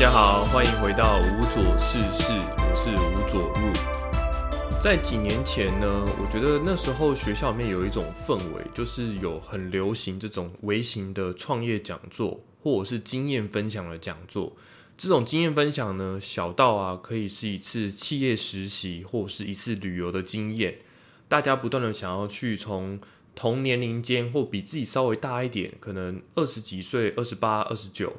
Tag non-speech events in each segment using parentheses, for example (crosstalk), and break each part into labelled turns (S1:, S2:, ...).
S1: 大家好，欢迎回到无左事事，我是吴左入。在几年前呢，我觉得那时候学校里面有一种氛围，就是有很流行这种微型的创业讲座，或者是经验分享的讲座。这种经验分享呢，小到啊可以是一次企业实习，或者是一次旅游的经验。大家不断的想要去从同年龄间或比自己稍微大一点，可能二十几岁、二十八、二十九，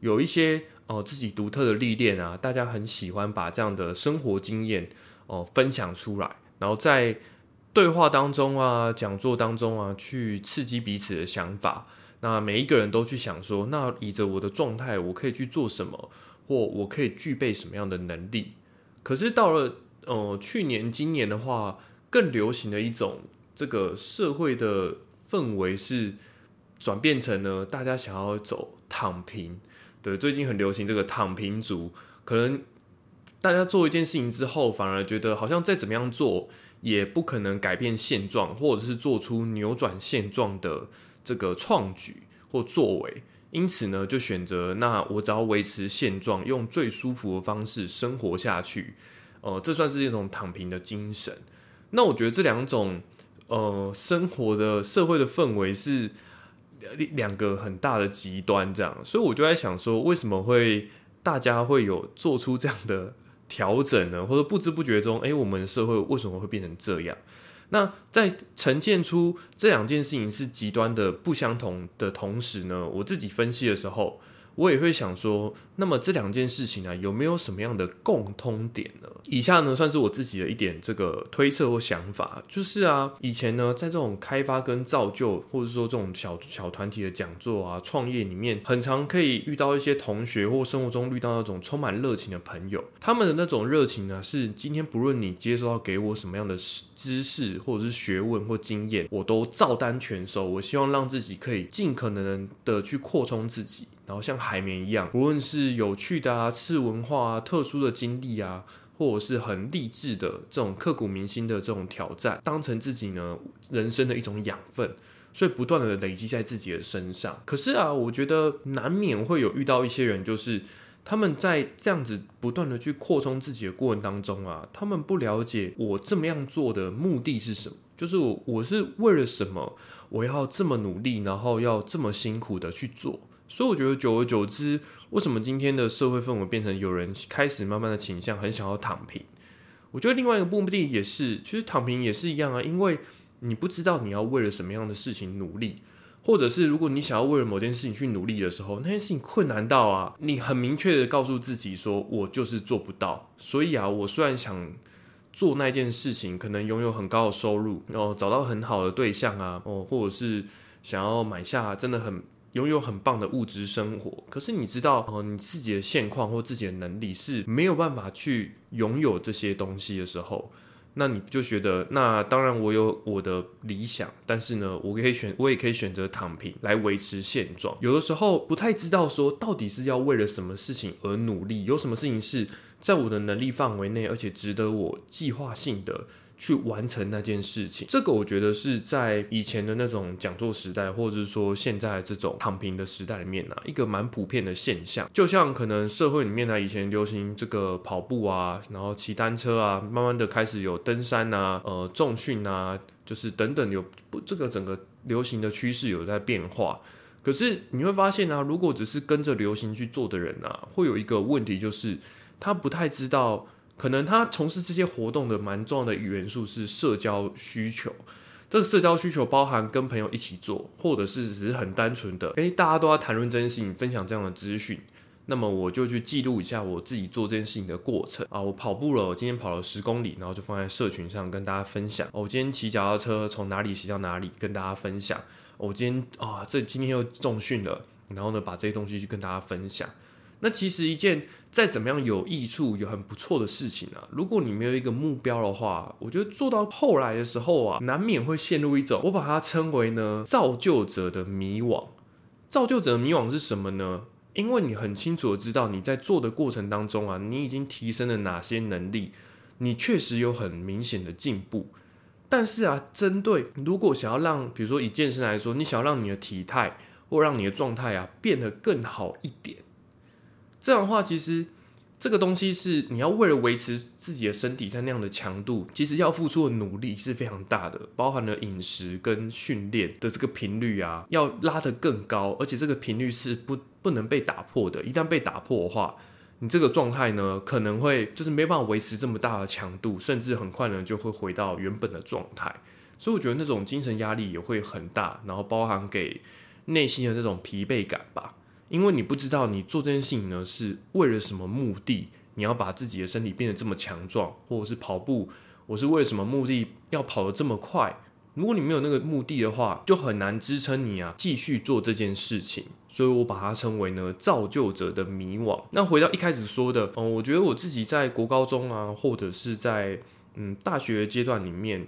S1: 有一些哦自己独特的历练啊，大家很喜欢把这样的生活经验。哦，分享出来，然后在对话当中啊，讲座当中啊，去刺激彼此的想法。那每一个人都去想说，那以着我的状态，我可以去做什么，或我可以具备什么样的能力？可是到了呃去年、今年的话，更流行的一种这个社会的氛围是转变成呢，大家想要走躺平。对，最近很流行这个躺平族，可能。大家做一件事情之后，反而觉得好像再怎么样做也不可能改变现状，或者是做出扭转现状的这个创举或作为，因此呢，就选择那我只要维持现状，用最舒服的方式生活下去。呃，这算是一种躺平的精神。那我觉得这两种呃生活的社会的氛围是两个很大的极端，这样，所以我就在想说，为什么会大家会有做出这样的？调整呢，或者不知不觉中，哎，我们的社会为什么会变成这样？那在呈现出这两件事情是极端的不相同的同时呢，我自己分析的时候。我也会想说，那么这两件事情呢，有没有什么样的共通点呢？以下呢，算是我自己的一点这个推测或想法，就是啊，以前呢，在这种开发跟造就，或者说这种小小团体的讲座啊，创业里面，很常可以遇到一些同学或生活中遇到那种充满热情的朋友，他们的那种热情呢，是今天不论你接收到给我什么样的知识或者是学问或经验，我都照单全收。我希望让自己可以尽可能的去扩充自己。然后像海绵一样，无论是有趣的啊、次文化啊、特殊的经历啊，或者是很励志的这种刻骨铭心的这种挑战，当成自己呢人生的一种养分，所以不断的累积在自己的身上。可是啊，我觉得难免会有遇到一些人，就是他们在这样子不断的去扩充自己的过程当中啊，他们不了解我这么样做的目的是什么，就是我我是为了什么，我要这么努力，然后要这么辛苦的去做。所以我觉得，久而久之，为什么今天的社会氛围变成有人开始慢慢的倾向很想要躺平？我觉得另外一个目的也是，其实躺平也是一样啊，因为你不知道你要为了什么样的事情努力，或者是如果你想要为了某件事情去努力的时候，那件事情困难到啊，你很明确的告诉自己说，我就是做不到。所以啊，我虽然想做那件事情，可能拥有很高的收入，然后找到很好的对象啊，哦，或者是想要买下真的很。拥有很棒的物质生活，可是你知道哦，你自己的现况或自己的能力是没有办法去拥有这些东西的时候，那你就觉得，那当然我有我的理想，但是呢，我可以选，我也可以选择躺平来维持现状。有的时候不太知道说到底是要为了什么事情而努力，有什么事情是在我的能力范围内，而且值得我计划性的。去完成那件事情，这个我觉得是在以前的那种讲座时代，或者是说现在这种躺平的时代里面呢，一个蛮普遍的现象。就像可能社会里面呢，以前流行这个跑步啊，然后骑单车啊，慢慢的开始有登山啊，呃，重训啊，就是等等有不这个整个流行的趋势有在变化。可是你会发现呢，如果只是跟着流行去做的人啊，会有一个问题，就是他不太知道。可能他从事这些活动的蛮重要的元素是社交需求，这个社交需求包含跟朋友一起做，或者是只是很单纯的，诶，大家都要谈论这件事情，分享这样的资讯，那么我就去记录一下我自己做这件事情的过程啊，我跑步了，我今天跑了十公里，然后就放在社群上跟大家分享。我今天骑脚踏车从哪里骑到哪里，跟大家分享。我今天啊，这今天又重训了，然后呢，把这些东西去跟大家分享。那其实一件再怎么样有益处、有很不错的事情啊，如果你没有一个目标的话，我觉得做到后来的时候啊，难免会陷入一种我把它称为呢造就者的迷惘。造就者的迷惘是什么呢？因为你很清楚的知道你在做的过程当中啊，你已经提升了哪些能力，你确实有很明显的进步。但是啊，针对如果想要让，比如说以健身来说，你想要让你的体态或让你的状态啊变得更好一点。这样的话，其实这个东西是你要为了维持自己的身体在那样的强度，其实要付出的努力是非常大的，包含了饮食跟训练的这个频率啊，要拉得更高，而且这个频率是不不能被打破的。一旦被打破的话，你这个状态呢，可能会就是没办法维持这么大的强度，甚至很快呢就会回到原本的状态。所以我觉得那种精神压力也会很大，然后包含给内心的那种疲惫感吧。因为你不知道你做这件事情呢是为了什么目的，你要把自己的身体变得这么强壮，或者是跑步，我是为了什么目的要跑得这么快？如果你没有那个目的的话，就很难支撑你啊继续做这件事情。所以我把它称为呢造就者的迷惘。那回到一开始说的，嗯，我觉得我自己在国高中啊，或者是在嗯大学阶段里面。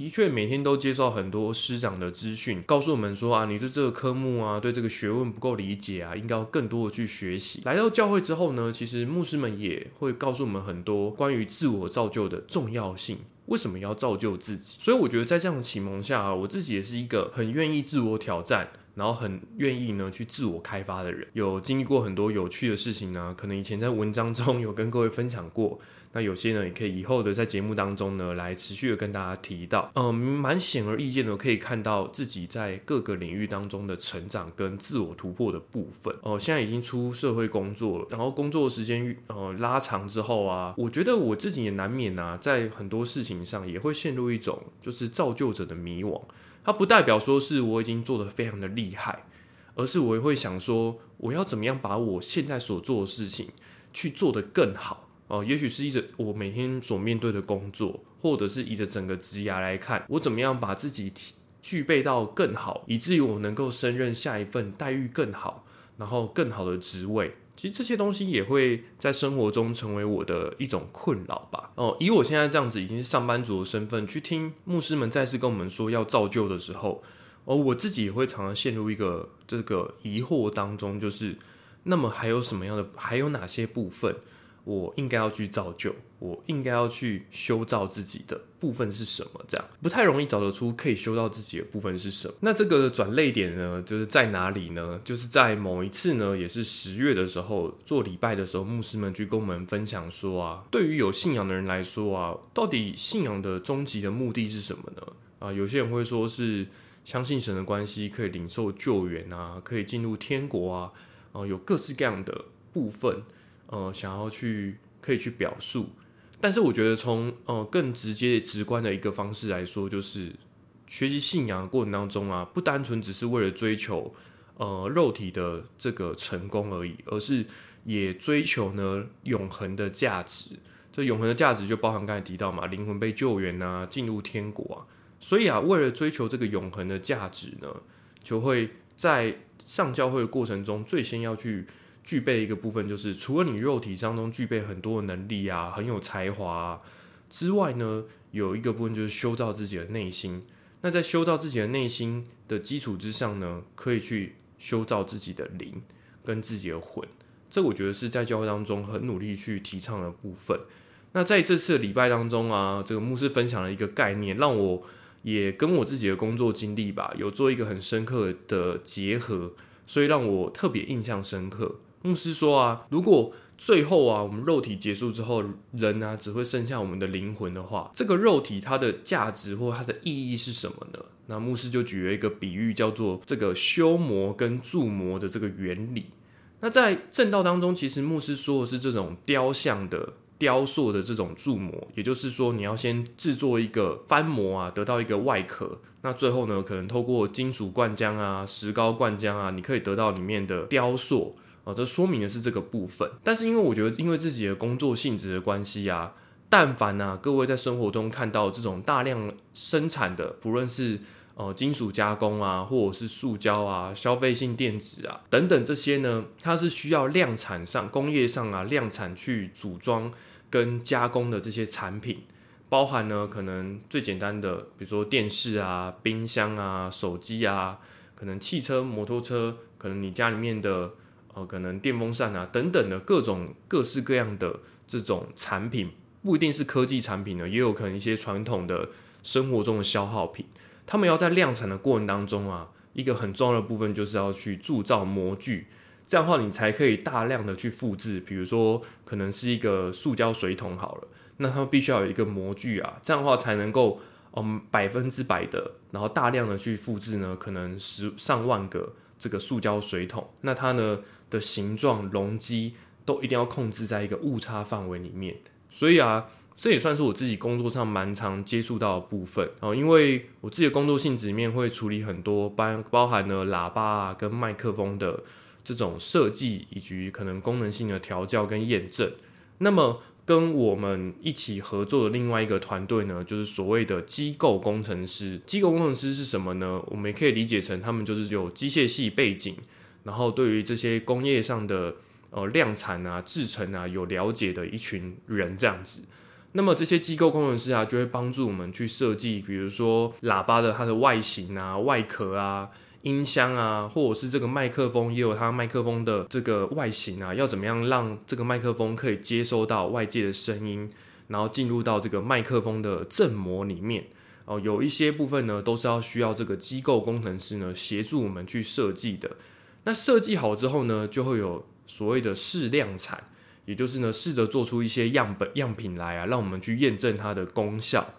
S1: 的确，每天都接受很多师长的资讯，告诉我们说啊，你对这个科目啊，对这个学问不够理解啊，应该要更多的去学习。来到教会之后呢，其实牧师们也会告诉我们很多关于自我造就的重要性，为什么要造就自己。所以我觉得在这样的启蒙下啊，我自己也是一个很愿意自我挑战，然后很愿意呢去自我开发的人。有经历过很多有趣的事情呢，可能以前在文章中有跟各位分享过。那有些呢，也可以以后的在节目当中呢，来持续的跟大家提到，嗯，蛮显而易见的，可以看到自己在各个领域当中的成长跟自我突破的部分。哦，现在已经出社会工作了，然后工作时间呃拉长之后啊，我觉得我自己也难免啊，在很多事情上也会陷入一种就是造就者的迷惘。它不代表说是我已经做的非常的厉害，而是我也会想说，我要怎么样把我现在所做的事情去做得更好。哦，也许是依着我每天所面对的工作，或者是依着整个职涯来看，我怎么样把自己具备到更好，以至于我能够胜任下一份待遇更好，然后更好的职位。其实这些东西也会在生活中成为我的一种困扰吧。哦，以我现在这样子已经是上班族的身份去听牧师们再次跟我们说要造就的时候，哦，我自己也会常常陷入一个这个疑惑当中，就是那么还有什么样的，还有哪些部分？我应该要去造就，我应该要去修造自己的部分是什么？这样不太容易找得出可以修到自己的部分是什么。那这个转泪点呢，就是在哪里呢？就是在某一次呢，也是十月的时候做礼拜的时候，牧师们去跟我们分享说啊，对于有信仰的人来说啊，到底信仰的终极的目的是什么呢？啊，有些人会说是相信神的关系可以领受救援啊，可以进入天国啊，啊，有各式各样的部分。呃，想要去可以去表述，但是我觉得从呃更直接直观的一个方式来说，就是学习信仰的过程当中啊，不单纯只是为了追求呃肉体的这个成功而已，而是也追求呢永恒的价值。这永恒的价值就包含刚才提到嘛，灵魂被救援啊，进入天国啊。所以啊，为了追求这个永恒的价值呢，就会在上教会的过程中，最先要去。具备一个部分，就是除了你肉体当中具备很多的能力啊，很有才华之外呢，有一个部分就是修造自己的内心。那在修造自己的内心的基础之上呢，可以去修造自己的灵跟自己的魂。这我觉得是在教会当中很努力去提倡的部分。那在这次的礼拜当中啊，这个牧师分享了一个概念，让我也跟我自己的工作经历吧，有做一个很深刻的结合，所以让我特别印象深刻。牧师说啊，如果最后啊，我们肉体结束之后，人呢只会剩下我们的灵魂的话，这个肉体它的价值或它的意义是什么呢？那牧师就举了一个比喻，叫做这个修魔跟铸魔的这个原理。那在正道当中，其实牧师说的是这种雕像的雕塑的这种铸模，也就是说，你要先制作一个翻模啊，得到一个外壳，那最后呢，可能透过金属灌浆啊、石膏灌浆啊，你可以得到里面的雕塑。哦，这说明的是这个部分，但是因为我觉得，因为自己的工作性质的关系啊，但凡啊，各位在生活中看到这种大量生产的，不论是呃金属加工啊，或者是塑胶啊、消费性电子啊等等这些呢，它是需要量产上、工业上啊量产去组装跟加工的这些产品，包含呢可能最简单的，比如说电视啊、冰箱啊、手机啊，可能汽车、摩托车，可能你家里面的。呃，可能电风扇啊等等的各种各式各样的这种产品，不一定是科技产品呢，也有可能一些传统的生活中的消耗品。他们要在量产的过程当中啊，一个很重要的部分就是要去铸造模具，这样的话你才可以大量的去复制。比如说，可能是一个塑胶水桶好了，那它必须要有一个模具啊，这样的话才能够嗯百分之百的，然后大量的去复制呢，可能十上万个这个塑胶水桶，那它呢的形状容积都一定要控制在一个误差范围里面。所以啊。这也算是我自己工作上蛮常接触到的部分哦，因为我自己的工作性质里面会处理很多包包含了喇叭啊跟麦克风的这种设计，以及可能功能性的调教跟验证。那么跟我们一起合作的另外一个团队呢，就是所谓的机构工程师。机构工程师是什么呢？我们也可以理解成他们就是有机械系背景，然后对于这些工业上的呃量产啊、制成啊有了解的一群人这样子。那么这些机构工程师啊，就会帮助我们去设计，比如说喇叭的它的外形啊、外壳啊、音箱啊，或者是这个麦克风也有它麦克风的这个外形啊，要怎么样让这个麦克风可以接收到外界的声音，然后进入到这个麦克风的振膜里面哦。有一些部分呢，都是要需要这个机构工程师呢协助我们去设计的。那设计好之后呢，就会有所谓的试量产。也就是呢，试着做出一些样本样品来啊，让我们去验证它的功效。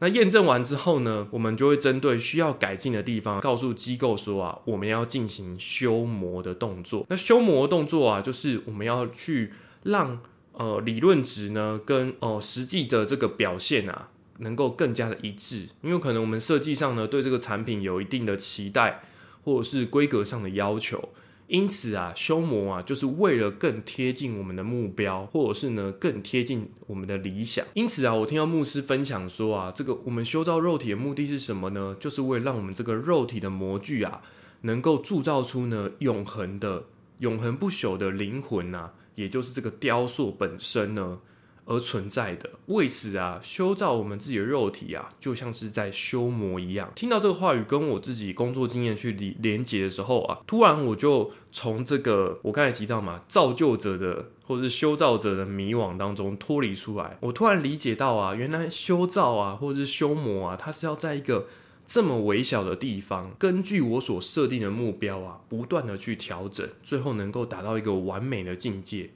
S1: 那验证完之后呢，我们就会针对需要改进的地方，告诉机构说啊，我们要进行修模的动作。那修模动作啊，就是我们要去让呃理论值呢跟哦实际的这个表现啊，能够更加的一致。因为可能我们设计上呢，对这个产品有一定的期待，或者是规格上的要求。因此啊，修模啊，就是为了更贴近我们的目标，或者是呢更贴近我们的理想。因此啊，我听到牧师分享说啊，这个我们修造肉体的目的是什么呢？就是为了让我们这个肉体的模具啊，能够铸造出呢永恒的、永恒不朽的灵魂呐，也就是这个雕塑本身呢。而存在的，为此啊，修造我们自己的肉体啊，就像是在修魔一样。听到这个话语，跟我自己工作经验去连连接的时候啊，突然我就从这个我刚才提到嘛，造就者的或者是修造者的迷惘当中脱离出来。我突然理解到啊，原来修造啊，或者是修魔啊，它是要在一个这么微小的地方，根据我所设定的目标啊，不断的去调整，最后能够达到一个完美的境界。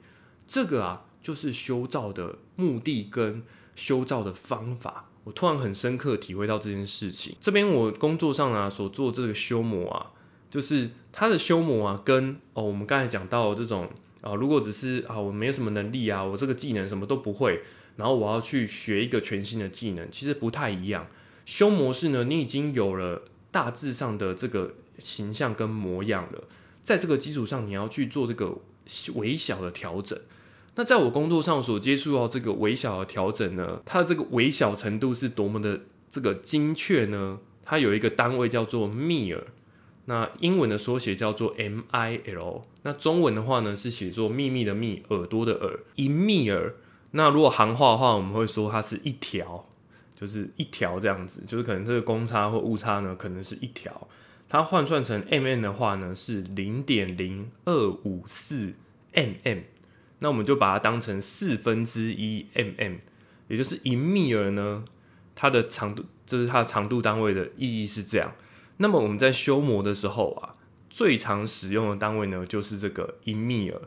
S1: 这个啊。就是修造的目的跟修造的方法，我突然很深刻体会到这件事情。这边我工作上啊所做这个修模啊，就是它的修模啊，跟哦我们刚才讲到这种啊，如果只是啊我没有什么能力啊，我这个技能什么都不会，然后我要去学一个全新的技能，其实不太一样。修模式呢，你已经有了大致上的这个形象跟模样了，在这个基础上，你要去做这个微小的调整。那在我工作上所接触到这个微小的调整呢，它的这个微小程度是多么的这个精确呢？它有一个单位叫做 mil，那英文的缩写叫做 mil，那中文的话呢是写作秘密的秘，耳朵的耳，一 mil。那如果行话的话，我们会说它是一条，就是一条这样子，就是可能这个公差或误差呢，可能是一条。它换算成 mm 的话呢，是零点零二五四 mm。那我们就把它当成四分之一 mm，也就是一米尔呢，它的长度，这是它的长度单位的意义是这样。那么我们在修模的时候啊，最常使用的单位呢就是这个一米尔。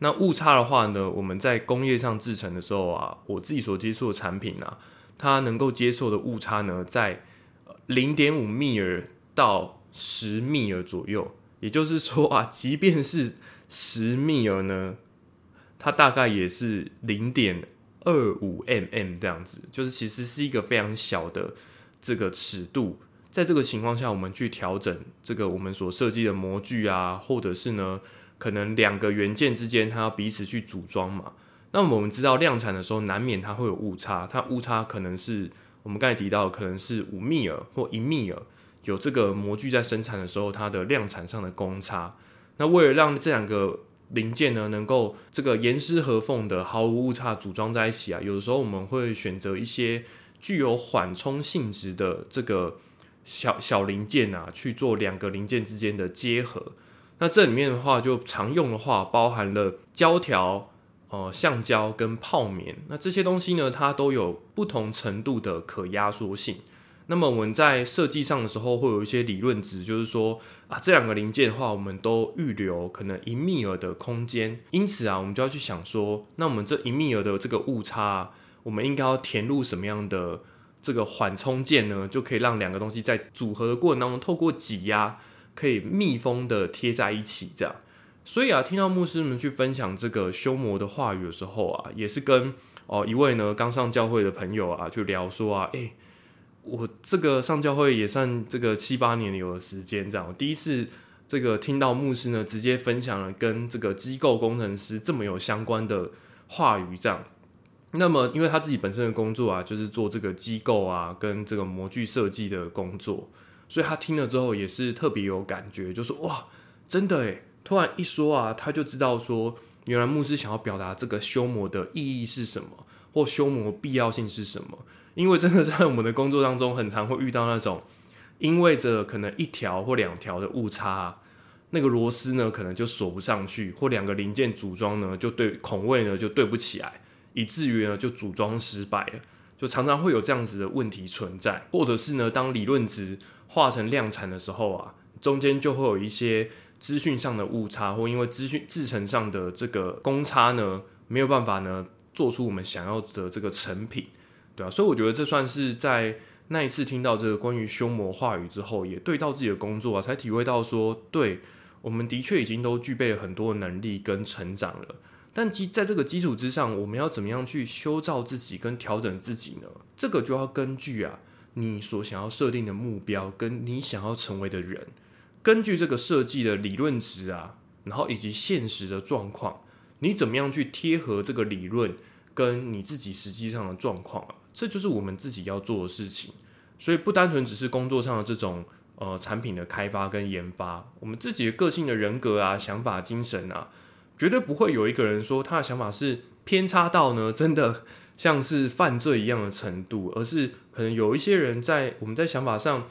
S1: 那误差的话呢，我们在工业上制成的时候啊，我自己所接触的产品啊，它能够接受的误差呢在零点五米尔到十米尔左右。也就是说啊，即便是十米尔呢。它大概也是零点二五 mm 这样子，就是其实是一个非常小的这个尺度。在这个情况下，我们去调整这个我们所设计的模具啊，或者是呢，可能两个元件之间它要彼此去组装嘛。那么我们知道量产的时候难免它会有误差，它误差可能是我们刚才提到可能是五米尔或一米尔，有这个模具在生产的时候它的量产上的公差。那为了让这两个零件呢，能够这个严丝合缝的毫无误差组装在一起啊。有的时候我们会选择一些具有缓冲性质的这个小小零件啊，去做两个零件之间的结合。那这里面的话，就常用的话，包含了胶条、呃橡胶跟泡棉。那这些东西呢，它都有不同程度的可压缩性。那么我们在设计上的时候，会有一些理论值，就是说啊，这两个零件的话，我们都预留可能一密尔的空间，因此啊，我们就要去想说，那我们这一密尔的这个误差，我们应该要填入什么样的这个缓冲件呢？就可以让两个东西在组合的过程当中，透过挤压，可以密封的贴在一起，这样。所以啊，听到牧师们去分享这个修魔的话语的时候啊，也是跟哦一位呢刚上教会的朋友啊，去聊说啊，诶。我这个上教会也算这个七八年有的时间，这样我第一次这个听到牧师呢直接分享了跟这个机构工程师这么有相关的话语，这样。那么因为他自己本身的工作啊，就是做这个机构啊跟这个模具设计的工作，所以他听了之后也是特别有感觉，就说哇，真的诶，突然一说啊，他就知道说，原来牧师想要表达这个修模的意义是什么，或修模必要性是什么。因为真的在我们的工作当中，很常会遇到那种，因为着可能一条或两条的误差，那个螺丝呢可能就锁不上去，或两个零件组装呢就对孔位呢就对不起来，以至于呢就组装失败了，就常常会有这样子的问题存在，或者是呢当理论值化成量产的时候啊，中间就会有一些资讯上的误差，或因为资讯制成上的这个公差呢没有办法呢做出我们想要的这个成品。对啊，所以我觉得这算是在那一次听到这个关于修魔话语之后，也对到自己的工作啊，才体会到说，对我们的确已经都具备了很多能力跟成长了。但基在这个基础之上，我们要怎么样去修造自己跟调整自己呢？这个就要根据啊你所想要设定的目标，跟你想要成为的人，根据这个设计的理论值啊，然后以及现实的状况，你怎么样去贴合这个理论跟你自己实际上的状况啊？这就是我们自己要做的事情，所以不单纯只是工作上的这种呃产品的开发跟研发，我们自己的个性的人格啊、想法、精神啊，绝对不会有一个人说他的想法是偏差到呢，真的 (laughs) 像是犯罪一样的程度，而是可能有一些人在我们在想法上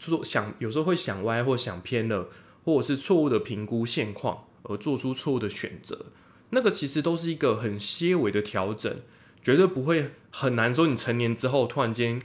S1: 说想有时候会想歪或想偏了，或者是错误的评估现况而做出错误的选择，那个其实都是一个很些微的调整。绝对不会很难说，你成年之后突然间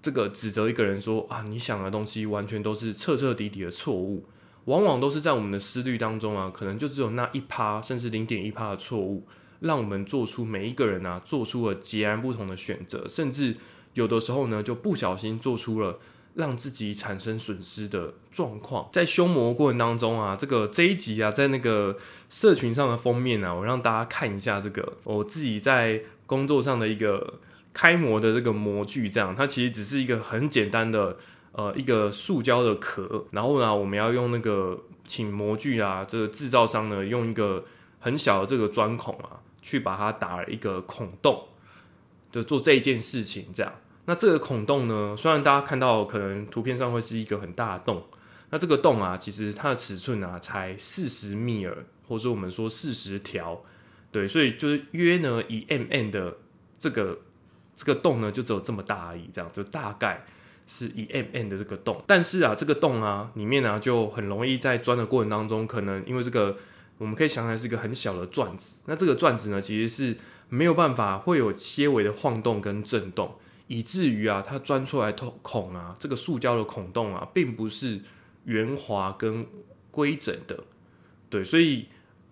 S1: 这个指责一个人说啊，你想的东西完全都是彻彻底底的错误，往往都是在我们的思虑当中啊，可能就只有那一趴，甚至零点一趴的错误，让我们做出每一个人啊，做出了截然不同的选择，甚至有的时候呢，就不小心做出了让自己产生损失的状况。在修魔过程当中啊，这个这一集啊，在那个社群上的封面啊，我让大家看一下这个我自己在。工作上的一个开模的这个模具，这样它其实只是一个很简单的呃一个塑胶的壳，然后呢，我们要用那个请模具啊，这个制造商呢用一个很小的这个钻孔啊，去把它打了一个孔洞，就做这一件事情。这样，那这个孔洞呢，虽然大家看到可能图片上会是一个很大的洞，那这个洞啊，其实它的尺寸啊才四十米尔，或者说我们说四十条。对，所以就是约呢，以 mm 的这个这个洞呢，就只有这么大而已，这样就大概是以 M N 的这个洞。但是啊，这个洞啊，里面呢就很容易在钻的过程当中，可能因为这个，我们可以想来是一个很小的钻子。那这个钻子呢，其实是没有办法会有些微的晃动跟震动，以至于啊，它钻出来孔孔啊，这个塑胶的孔洞啊，并不是圆滑跟规整的。对，所以。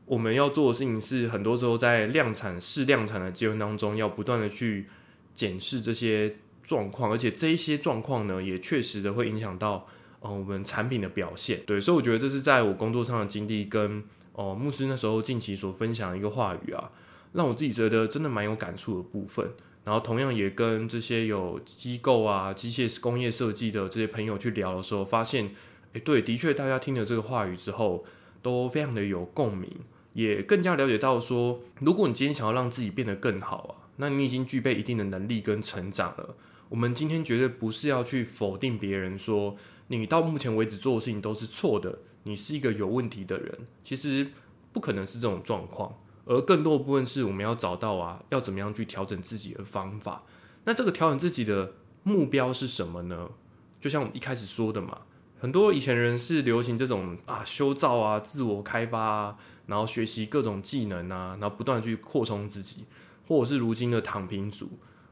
S1: 我们要做的事情是，很多时候在量产试量产的阶段当中，要不断的去检视这些状况，而且这一些状况呢，也确实的会影响到呃我们产品的表现。对，所以我觉得这是在我工作上的经历，跟哦牧师那时候近期所分享的一个话语啊，让我自己觉得真的蛮有感触的部分。然后同样也跟这些有机构啊、机械工业设计的这些朋友去聊的时候，发现，诶，对，的确大家听了这个话语之后，都非常的有共鸣。也更加了解到说，如果你今天想要让自己变得更好啊，那你已经具备一定的能力跟成长了。我们今天绝对不是要去否定别人，说你到目前为止做的事情都是错的，你是一个有问题的人。其实不可能是这种状况，而更多的部分是我们要找到啊，要怎么样去调整自己的方法。那这个调整自己的目标是什么呢？就像我们一开始说的嘛，很多以前人是流行这种啊修造啊、自我开发啊。然后学习各种技能啊，然后不断去扩充自己，或者是如今的躺平族。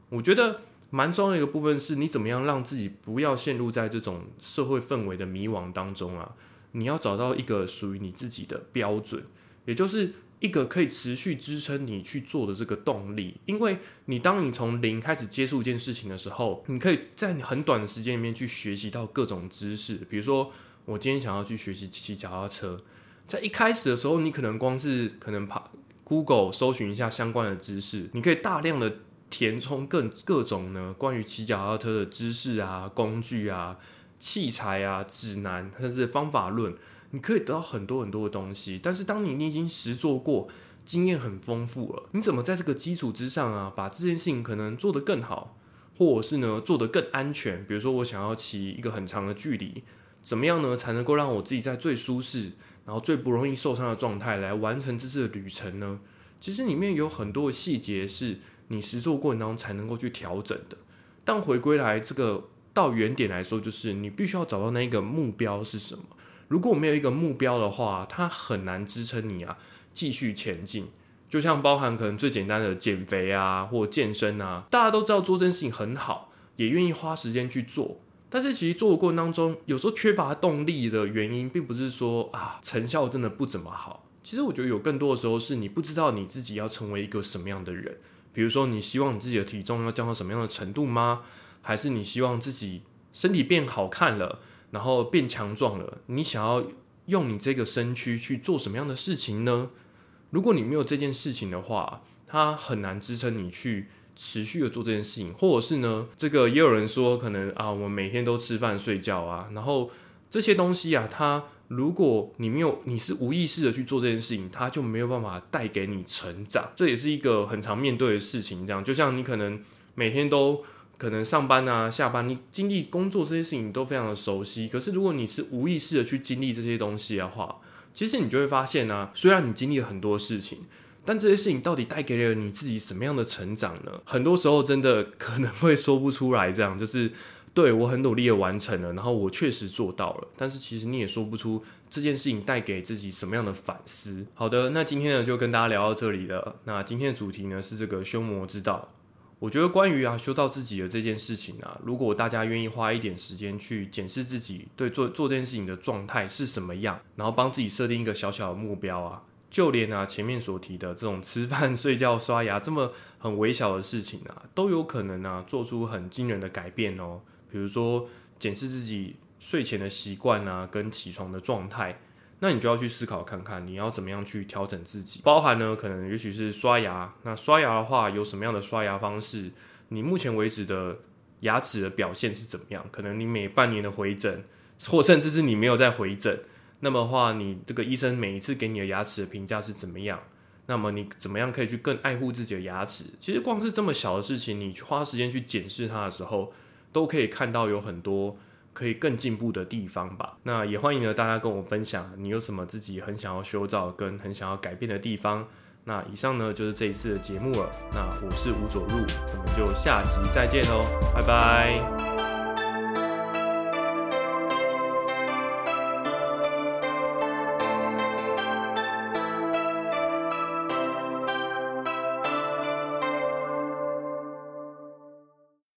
S1: 我觉得蛮重要的一个部分是，你怎么样让自己不要陷入在这种社会氛围的迷惘当中啊？你要找到一个属于你自己的标准，也就是一个可以持续支撑你去做的这个动力。因为你当你从零开始接触一件事情的时候，你可以在你很短的时间里面去学习到各种知识。比如说，我今天想要去学习骑脚踏车，在一开始的时候，你可能光是可能爬 Google 搜寻一下相关的知识，你可以大量的填充各各种呢关于骑脚踏车的知识啊、工具啊。器材啊，指南甚至方法论，你可以得到很多很多的东西。但是，当你你已经实做过，经验很丰富了，你怎么在这个基础之上啊，把这件事情可能做得更好，或者是呢做得更安全？比如说，我想要骑一个很长的距离，怎么样呢才能够让我自己在最舒适，然后最不容易受伤的状态来完成这次的旅程呢？其实里面有很多的细节是你实做过程当中才能够去调整的。但回归来这个。到原点来说，就是你必须要找到那一个目标是什么。如果没有一个目标的话，它很难支撑你啊继续前进。就像包含可能最简单的减肥啊，或健身啊，大家都知道做这件事情很好，也愿意花时间去做。但是其实做的过程当中，有时候缺乏动力的原因，并不是说啊成效真的不怎么好。其实我觉得有更多的时候是你不知道你自己要成为一个什么样的人。比如说，你希望你自己的体重要降到什么样的程度吗？还是你希望自己身体变好看了，然后变强壮了？你想要用你这个身躯去做什么样的事情呢？如果你没有这件事情的话，它很难支撑你去持续的做这件事情。或者是呢，这个也有人说，可能啊，我们每天都吃饭睡觉啊，然后这些东西啊，它如果你没有，你是无意识的去做这件事情，它就没有办法带给你成长。这也是一个很常面对的事情。这样，就像你可能每天都。可能上班啊、下班，你经历工作这些事情都非常的熟悉。可是如果你是无意识的去经历这些东西的话，其实你就会发现呢，虽然你经历了很多事情，但这些事情到底带给了你自己什么样的成长呢？很多时候真的可能会说不出来。这样就是对我很努力的完成了，然后我确实做到了，但是其实你也说不出这件事情带给自己什么样的反思。好的，那今天呢就跟大家聊到这里了。那今天的主题呢是这个修魔之道。我觉得关于啊修到自己的这件事情啊，如果大家愿意花一点时间去检视自己对做做这件事情的状态是什么样，然后帮自己设定一个小小的目标啊，就连啊前面所提的这种吃饭、(laughs) 睡觉、刷牙这么很微小的事情啊，都有可能啊做出很惊人的改变哦。比如说检视自己睡前的习惯啊，跟起床的状态。那你就要去思考看看，你要怎么样去调整自己，包含呢，可能也许是刷牙。那刷牙的话，有什么样的刷牙方式？你目前为止的牙齿的表现是怎么样？可能你每半年的回诊，或甚至是你没有在回诊，那么话，你这个医生每一次给你的牙齿的评价是怎么样？那么你怎么样可以去更爱护自己的牙齿？其实光是这么小的事情，你去花时间去检视它的时候，都可以看到有很多。可以更进步的地方吧。那也欢迎呢，大家跟我分享你有什么自己很想要修造跟很想要改变的地方。那以上呢就是这一次的节目了。那我是吴佐入，我们就下集再见喽，拜拜。